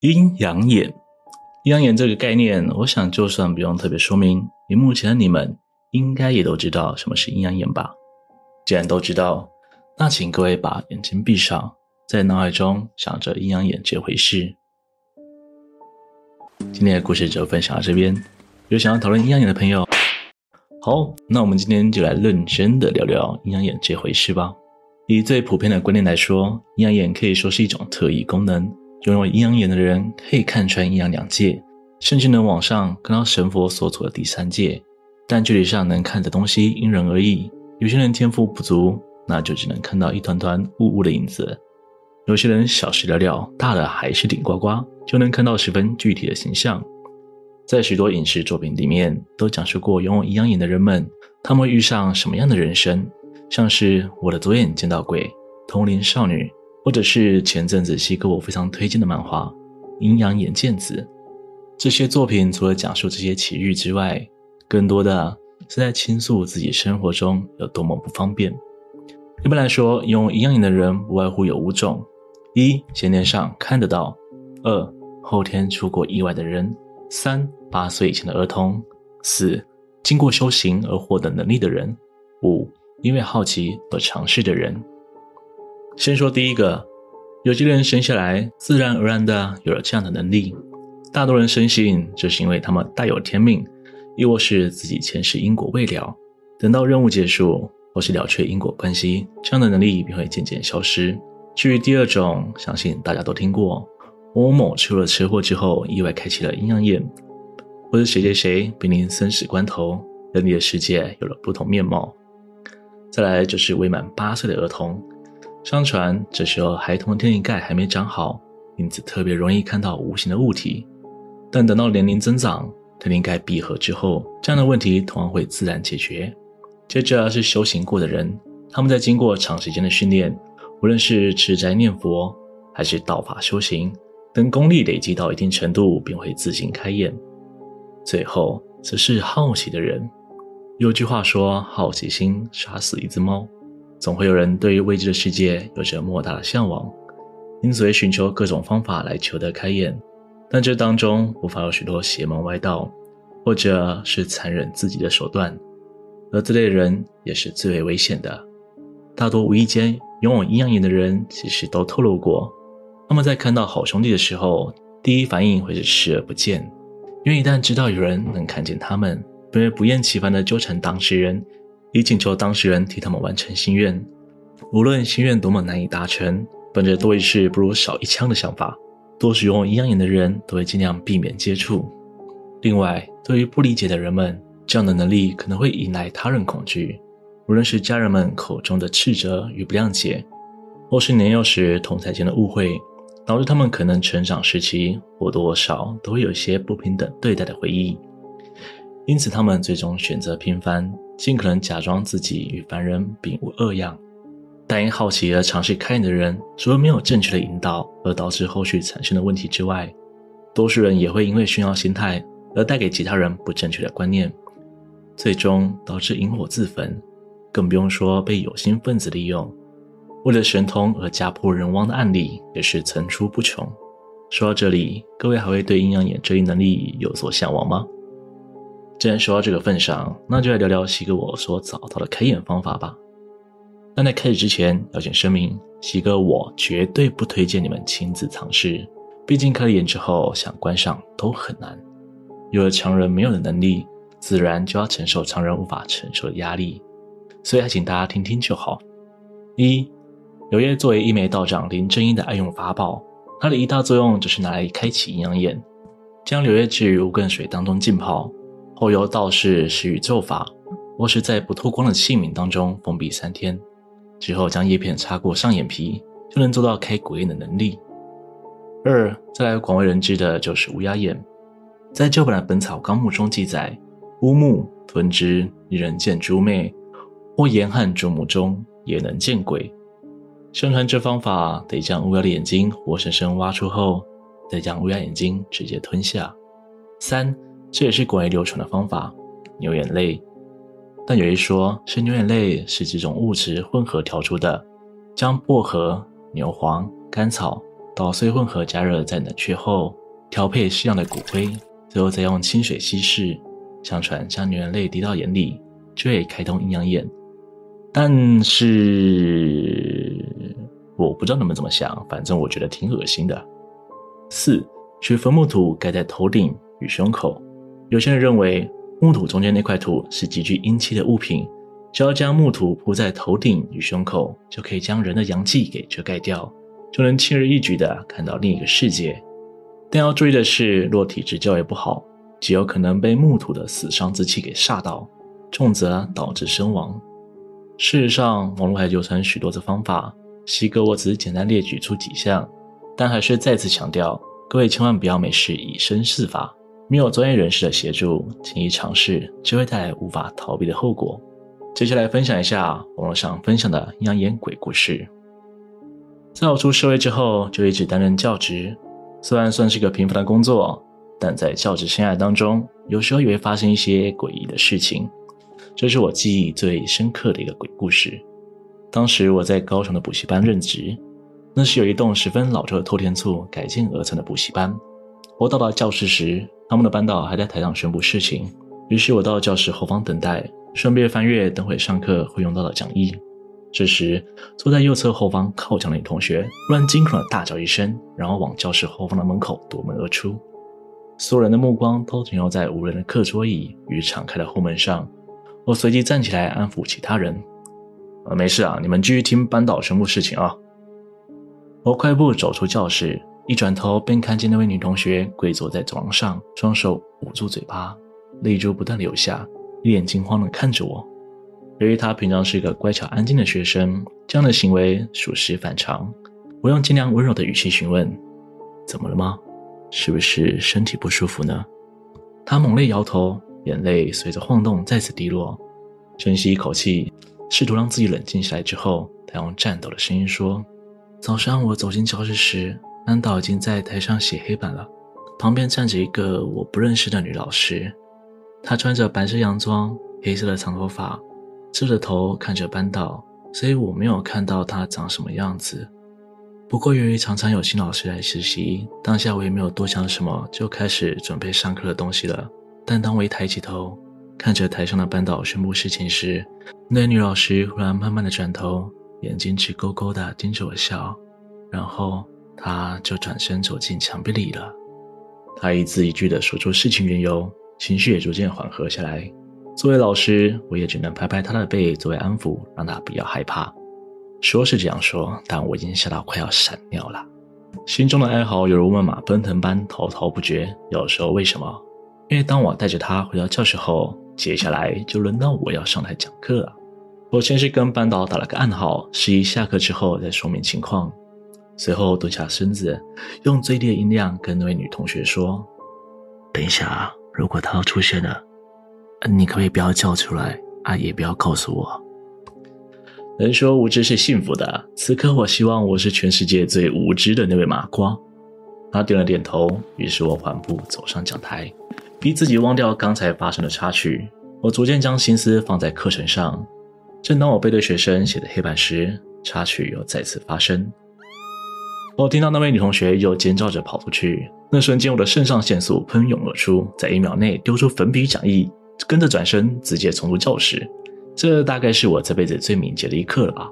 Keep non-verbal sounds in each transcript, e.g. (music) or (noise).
阴阳眼，阴阳眼这个概念，我想就算不用特别说明，屏幕前的你们应该也都知道什么是阴阳眼吧？既然都知道，那请各位把眼睛闭上，在脑海中想着阴阳眼这回事。今天的故事就分享到这边，有想要讨论阴阳眼的朋友，好，那我们今天就来认真的聊聊阴阳眼这回事吧。以最普遍的观念来说，阴阳眼可以说是一种特异功能。拥有阴阳眼的人可以看穿阴阳两界，甚至能往上看到神佛所处的第三界。但距离上能看的东西因人而异，有些人天赋不足，那就只能看到一团团雾雾的影子；有些人小事了了，大的还是顶呱呱，就能看到十分具体的形象。在许多影视作品里面，都讲述过拥有阴阳眼的人们，他们遇上什么样的人生，像是《我的左眼见到鬼》、《同龄少女》。或者是前阵子西哥我非常推荐的漫画《阴阳眼剑子》，这些作品除了讲述这些奇遇之外，更多的是在倾诉自己生活中有多么不方便。一般来说，拥有阴阳眼的人不外乎有五种：一、先天上看得到；二、后天出过意外的人；三、八岁以前的儿童；四、经过修行而获得能力的人；五、因为好奇而尝试的人。先说第一个，有些人生下来自然而然的有了这样的能力，大多人深信这是因为他们带有天命，亦或是自己前世因果未了，等到任务结束或是了却因果关系，这样的能力便会渐渐消失。至于第二种，相信大家都听过，某某某出了车祸之后意外开启了阴阳眼，或者谁谁谁濒临生死关头，人里的世界有了不同面貌。再来就是未满八岁的儿童。相传，这时候孩童的天灵盖还没长好，因此特别容易看到无形的物体。但等到年龄增长，天灵盖闭合之后，这样的问题同样会自然解决。接着是修行过的人，他们在经过长时间的训练，无论是持斋念佛，还是道法修行，等功力累积到一定程度，便会自行开眼。最后则是好奇的人。有句话说：“好奇心杀死一只猫。”总会有人对于未知的世界有着莫大的向往，因此会寻求各种方法来求得开眼。但这当中不乏有许多邪门歪道，或者是残忍自己的手段，而这类人也是最为危险的。大多无意间拥有阴阳眼的人，其实都透露过，他们在看到好兄弟的时候，第一反应会是视而不见，因为一旦知道有人能看见他们，便会不厌其烦地纠缠当事人。以请求当事人替他们完成心愿，无论心愿多么难以达成，本着多一事不如少一枪的想法，多使用阴阳眼的人都会尽量避免接触。另外，对于不理解的人们，这样的能力可能会引来他人恐惧，无论是家人们口中的斥责与不谅解，或是年幼时同侪间的误会，导致他们可能成长时期或多或少都会有一些不平等对待的回忆。因此，他们最终选择平凡，尽可能假装自己与凡人并无二样。但因好奇而尝试开眼的人，除了没有正确的引导而导致后续产生的问题之外，多数人也会因为炫耀心态而带给其他人不正确的观念，最终导致引火自焚。更不用说被有心分子利用，为了神通而家破人亡的案例也是层出不穷。说到这里，各位还会对阴阳眼这一能力有所向往吗？既然说到这个份上，那就来聊聊西哥我所找到的开眼方法吧。但在开始之前，要先声明，西哥我绝对不推荐你们亲自尝试。毕竟开了眼之后，想关上都很难。有了常人没有的能力，自然就要承受常人无法承受的压力。所以还请大家听听就好。一，柳叶作为一枚道长林正英的爱用法宝，它的一大作用就是拿来开启阴阳眼，将柳叶置于无根水当中浸泡。后由道士施予咒法，或是在不透光的器皿当中封闭三天，之后将叶片擦过上眼皮，就能做到开鬼眼的能力。二，再来广为人知的就是乌鸦眼，在旧版的《本草纲目》中记载，乌木吞之，人见诸魅，或严寒诸目中也能见鬼。相传这方法得将乌鸦的眼睛活生生挖出后，再将乌鸦眼睛直接吞下。三。这也是广为流传的方法，牛眼泪。但有一说是牛眼泪是几种物质混合调出的，将薄荷、牛黄、甘草、捣碎混合加热，在冷却后调配适量的骨灰，最后再用清水稀释。相传将牛眼泪滴到眼里，就会开通阴阳眼。但是我不知道你们怎么想，反正我觉得挺恶心的。四，取坟墓土盖在头顶与胸口。有些人认为墓土中间那块土是极具阴气的物品，只要将木土铺在头顶与胸口，就可以将人的阳气给遮盖掉，就能轻而易举地看到另一个世界。但要注意的是，若体质较为不好，极有可能被木土的死伤之气给煞到，重则导致身亡。事实上，网络还流传许多的方法，西哥我只是简单列举出几项，但还是再次强调，各位千万不要没事以身试法。没有专业人士的协助，轻易尝试就会带来无法逃避的后果。接下来分享一下网络上分享的阴阳眼鬼故事。在我出社会之后，就一直担任教职，虽然算是个平凡的工作，但在教职生涯当中，有时候也会发生一些诡异的事情。这是我记忆最深刻的一个鬼故事。当时我在高雄的补习班任职，那是有一栋十分老旧的透天厝改建而成的补习班。我到达教室时，他们的班导还在台上宣布事情，于是我到教室后方等待，顺便翻阅等会上课会用到的讲义。这时，坐在右侧后方靠墙的女同学突然惊恐的大叫一声，然后往教室后方的门口夺门而出。所有人的目光都停留在无人的课桌椅与敞开的后门上。我随即站起来安抚其他人：“呃，没事啊，你们继续听班导宣布事情啊。”我快步走出教室。一转头，便看见那位女同学跪坐在走廊上，双手捂住嘴巴，泪珠不断流下，一脸惊慌地看着我。由于她平常是一个乖巧安静的学生，这样的行为属实反常。我用尽量温柔的语气询问：“怎么了吗？是不是身体不舒服呢？”她猛烈摇头，眼泪随着晃动再次滴落。深吸一口气，试图让自己冷静下来之后，她用颤抖的声音说：“早上我走进教室时。”班导已经在台上写黑板了，旁边站着一个我不认识的女老师，她穿着白色洋装，黑色的长头发，侧着头看着班导，所以我没有看到她长什么样子。不过由于常常有新老师来实习，当下我也没有多想什么，就开始准备上课的东西了。但当我一抬起头，看着台上的班导宣布事情时，那女老师忽然慢慢的转头，眼睛直勾勾的盯着我笑，然后。他就转身走进墙壁里了。他一字一句地说出事情缘由，情绪也逐渐缓和下来。作为老师，我也只能拍拍他的背作为安抚，让他不要害怕。说是这样说，但我已经吓到快要闪尿了，心中的哀嚎犹如万马奔腾般滔滔不绝。要说为什么？因为当我带着他回到教室后，接下来就轮到我要上台讲课了。我先是跟班导打了个暗号，示意下课之后再说明情况。随后蹲下身子，用最低的音量跟那位女同学说：“等一下，如果她要出现了，你可不可以不要叫出来啊，也不要告诉我。”人说无知是幸福的，此刻我希望我是全世界最无知的那位麻瓜。他点了点头，于是我缓步走上讲台，逼自己忘掉刚才发生的插曲。我逐渐将心思放在课程上。正当我背对学生写的黑板时，插曲又再次发生。我听到那位女同学又尖叫着跑出去，那瞬间我的肾上腺素喷涌而出，在一秒内丢出粉笔讲义，跟着转身直接冲出教室。这大概是我这辈子最敏捷的一刻了吧。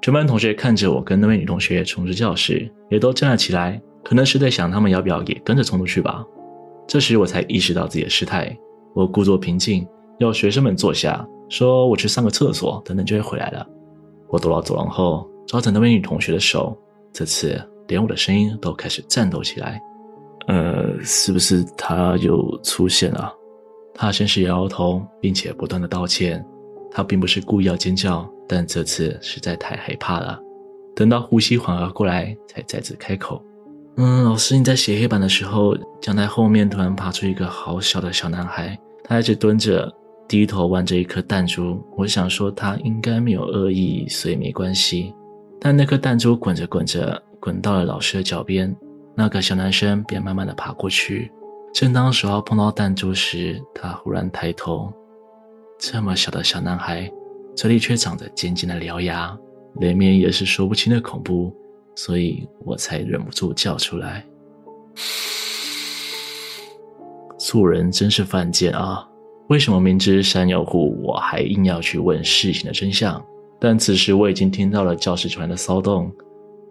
全班同学看着我跟那位女同学冲出教室，也都站了起来，可能是在想他们要不要也跟着冲出去吧。这时我才意识到自己的失态，我故作平静，要学生们坐下，说我去上个厕所，等等就会回来了。我躲到走廊后，抓着那位女同学的手，这次。连我的声音都开始颤抖起来。呃，是不是他又出现了？他先是摇摇头，并且不断的道歉。他并不是故意要尖叫，但这次实在太害怕了。等到呼吸缓和过来，才再次开口：“嗯，老师，你在写黑板的时候，讲台后面突然爬出一个好小的小男孩，他一直蹲着，低头玩着一颗弹珠。我想说他应该没有恶意，所以没关系。但那颗弹珠滚着滚着。”滚到了老师的脚边，那个小男生便慢慢的爬过去。正当手要碰到弹珠时，他忽然抬头。这么小的小男孩，嘴里却长着尖尖的獠牙，脸面也是说不清的恐怖，所以我才忍不住叫出来。素人真是犯贱啊！为什么明知山有虎，我还硬要去问事情的真相？但此时我已经听到了教室传来的骚动，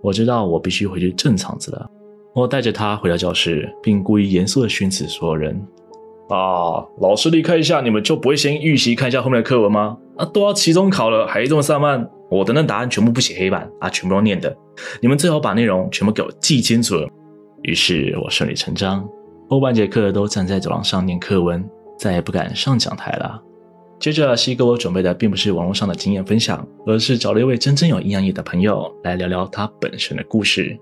我知道我必须回去镇场子了。我带着他回到教室，并故意严肃地训斥所有人：“啊，老师离开一下，你们就不会先预习看一下后面的课文吗？啊，都要期中考了，还这么散漫？我的那答案全部不写黑板啊，全部都念的。你们最好把内容全部给我记清楚。”于是我顺理成章，后半节课都站在走廊上念课文，再也不敢上讲台了。接着，西哥我准备的并不是网络上的经验分享，而是找了一位真正有阴阳眼的朋友来聊聊他本身的故事。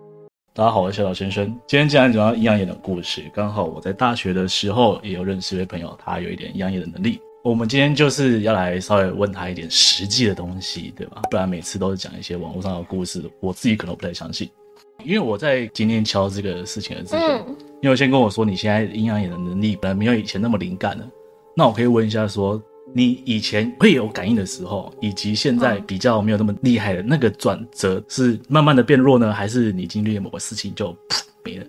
大家好，我是小岛先生。今天既然讲到阴阳眼的故事，刚好我在大学的时候也有认识一位朋友，他有一点阴阳眼的能力。我们今天就是要来稍微问他一点实际的东西，对吧？不然每次都是讲一些网络上的故事，我自己可能不太相信。因为我在今天敲这个事情的之前，嗯、因为先跟我说你现在阴阳眼的能力本来没有以前那么灵感了，那我可以问一下说，你以前会有感应的时候，以及现在比较没有那么厉害的那个转折，是慢慢的变弱呢，还是你经历了某个事情就噗没了？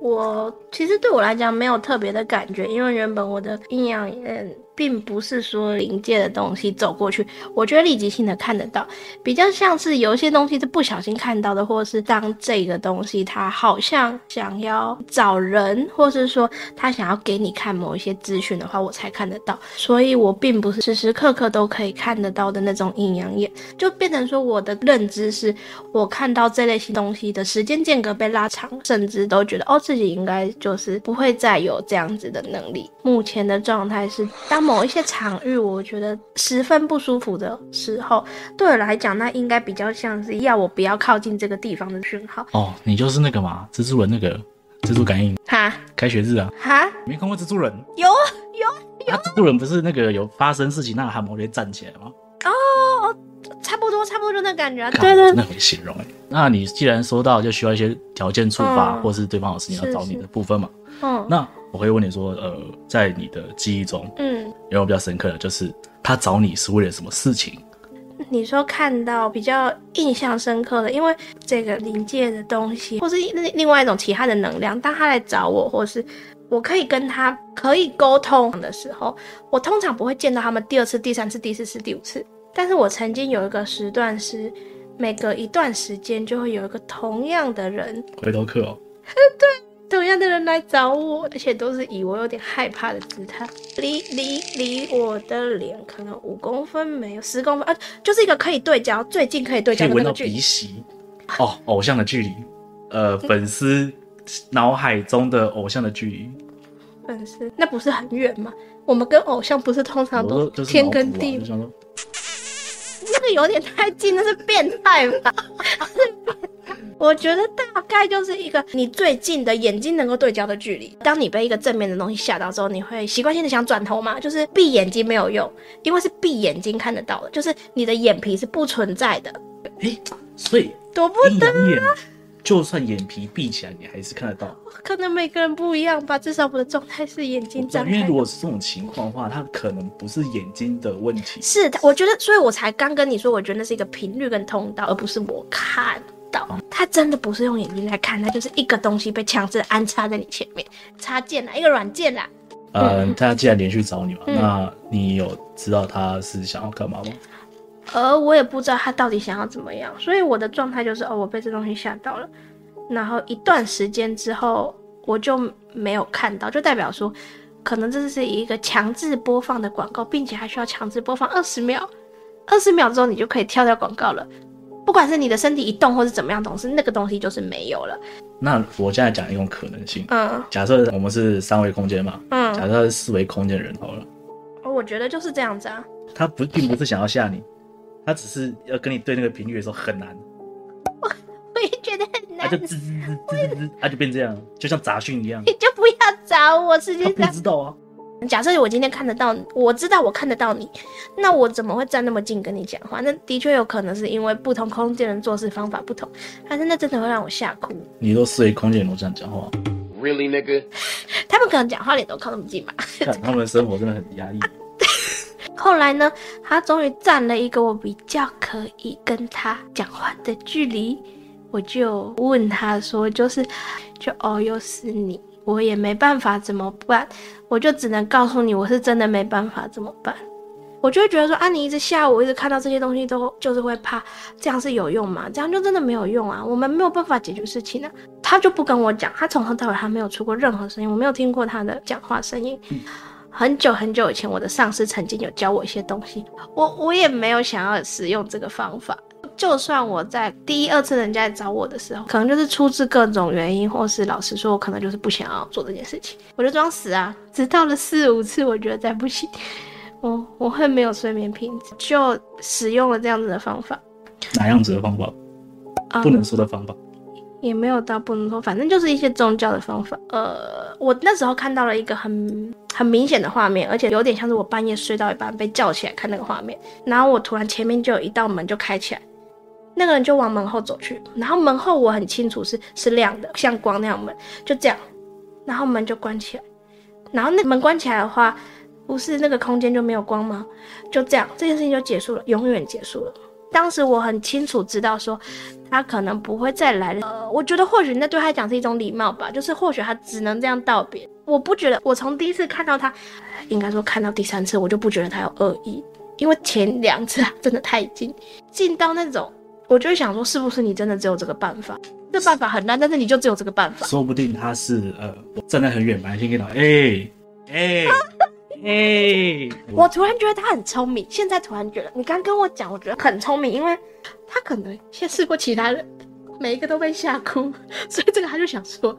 我其实对我来讲没有特别的感觉，因为原本我的阴阳眼。并不是说灵界的东西走过去，我觉得立即性的看得到，比较像是有一些东西是不小心看到的，或者是当这个东西它好像想要找人，或是说他想要给你看某一些资讯的话，我才看得到。所以我并不是时时刻刻都可以看得到的那种阴阳眼，就变成说我的认知是我看到这类型东西的时间间隔被拉长，甚至都觉得哦自己应该就是不会再有这样子的能力。目前的状态是当。某一些场域，我觉得十分不舒服的时候，对我来讲，那应该比较像是要我不要靠近这个地方的讯号。哦，你就是那个嘛，蜘蛛人那个蜘蛛感应。哈，开学日啊。哈，没看过蜘蛛人？有有有。蜘蛛人不是那个有发生事情，那汗毛就会站起来吗？哦，差不多，差不多就那感觉。对对，那很形容哎。那你既然说到就需要一些条件触发，或是对方有事情要找你的部分嘛？嗯，那。我会问你说，呃，在你的记忆中，嗯，有没有比较深刻的，就是他找你是为了什么事情？你说看到比较印象深刻的，因为这个临界的东西，或是另另外一种其他的能量，当他来找我，或是我可以跟他可以沟通的时候，我通常不会见到他们第二次、第三次、第四次、第五次。但是我曾经有一个时段是，每隔一段时间就会有一个同样的人回头客哦，对。(laughs) 同样的人来找我，而且都是以我有点害怕的姿态，离离离我的脸可能五公分没有，十公分啊，就是一个可以对焦，最近可以对焦的那个距离。鼻息哦，偶像的距离，呃，粉丝脑海中的偶像的距离。粉丝那不是很远吗？我们跟偶像不是通常都天跟地吗？啊、(laughs) 那个有点太近，那是变态吧？(laughs) 我觉得大概就是一个你最近的眼睛能够对焦的距离。当你被一个正面的东西吓到之后，你会习惯性的想转头嘛？就是闭眼睛没有用，因为是闭眼睛看得到的，就是你的眼皮是不存在的。哎，所以躲不得啊！就算眼皮闭起来，你还是看得到。可能每个人不一样吧，至少我的状态是眼睛张开。因为如果是这种情况的话，它可能不是眼睛的问题。是的，我觉得，所以我才刚跟你说，我觉得那是一个频率跟通道，而不是我看。他真的不是用眼睛来看，他就是一个东西被强制安插在你前面，插件啦，一个软件啦。呃，他既然连续找你嘛，嗯、那你有知道他是想要干嘛吗？呃，我也不知道他到底想要怎么样，所以我的状态就是，哦，我被这东西吓到了。然后一段时间之后，我就没有看到，就代表说，可能这是一个强制播放的广告，并且还需要强制播放二十秒，二十秒之后你就可以跳掉广告了。不管是你的身体一动，或是怎么样，总是那个东西就是没有了。那我现在讲一种可能性，嗯，假设我们是三维空间嘛，嗯，假设他是四维空间的人好了。哦，我觉得就是这样子啊。他不并不是想要吓你，他只是要跟你对那个频率的时候很难。我 (laughs) 我也觉得很难。他就滋滋滋滋滋，他就变这样，就像杂讯一样。(laughs) 你就不要找我，实际上。他不知道啊。假设我今天看得到，我知道我看得到你，那我怎么会站那么近跟你讲话？那的确有可能是因为不同空间人做事方法不同，但是那真的会让我吓哭。你都四维空间人都这样讲话？Really, nigga？(laughs) 他们可能讲话脸都靠那么近吧？看他们的生活真的很压抑。(laughs) 后来呢，他终于站了一个我比较可以跟他讲话的距离，我就问他说，就是，就哦，又是你，我也没办法，怎么办？我就只能告诉你，我是真的没办法，怎么办？我就会觉得说啊，你一直吓我，一直看到这些东西都就是会怕，这样是有用吗？这样就真的没有用啊！我们没有办法解决事情啊。他就不跟我讲，他从头到尾他没有出过任何声音，我没有听过他的讲话声音。很久很久以前，我的上司曾经有教我一些东西，我我也没有想要使用这个方法。就算我在第一二次人家来找我的时候，可能就是出自各种原因，或是老实说，我可能就是不想要做这件事情，我就装死啊。直到了四五次，我觉得再不行。(laughs) 我我会没有睡眠品质，就使用了这样子的方法。哪样子的方法？嗯、不能说的方法。也没有到不能说，反正就是一些宗教的方法。呃，我那时候看到了一个很很明显的画面，而且有点像是我半夜睡到一半被叫起来看那个画面。然后我突然前面就有一道门就开起来，那个人就往门后走去，然后门后我很清楚是是亮的，像光那样门，就这样，然后门就关起来。然后那门关起来的话。不是那个空间就没有光吗？就这样，这件事情就结束了，永远结束了。当时我很清楚知道说，他可能不会再来了。我觉得或许那对他讲是一种礼貌吧，就是或许他只能这样道别。我不觉得，我从第一次看到他，应该说看到第三次，我就不觉得他有恶意，因为前两次真的太近，近到那种，我就会想说，是不是你真的只有这个办法？这办法很烂，但是你就只有这个办法。说不定他是呃，我站在很远，本来先跟他，哎、欸、哎。(laughs) 欸哎、欸，我突然觉得他很聪明。现在突然觉得，你刚跟我讲，我觉得很聪明，因为他可能先试过其他人，每一个都被吓哭，(laughs) 所以这个他就想说，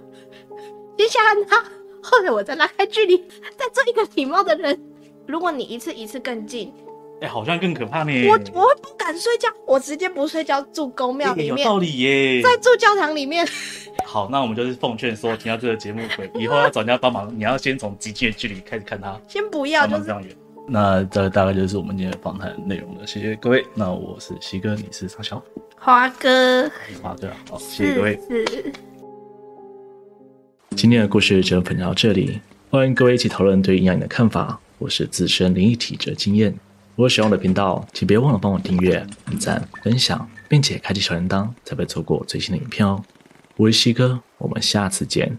接下来他，后来我再拉开距离，再做一个礼貌的人。如果你一次一次更近，哎、欸，好像更可怕呢。我我会不敢睡觉，我直接不睡觉，住公庙里面、欸，有道理耶，在住教堂里面。(laughs) 好，那我们就是奉劝说，听到这个节目，(laughs) 以后要找人家帮忙，你要先从极近的距离开始看他，先不要，就是这样远。那这大概就是我们今天的访谈内容了，谢谢各位。那我是西哥，你是沙小华哥，华哥，好，谢谢各位。是。今天的故事就分享到这里，欢迎各位一起讨论对阴阳眼的看法。我是自身灵异体质经验，如果喜欢我的频道，请别忘了帮我订阅、点赞、分享，并且开启小铃铛，才不会错过最新的影片哦。我是西哥，我们下次见。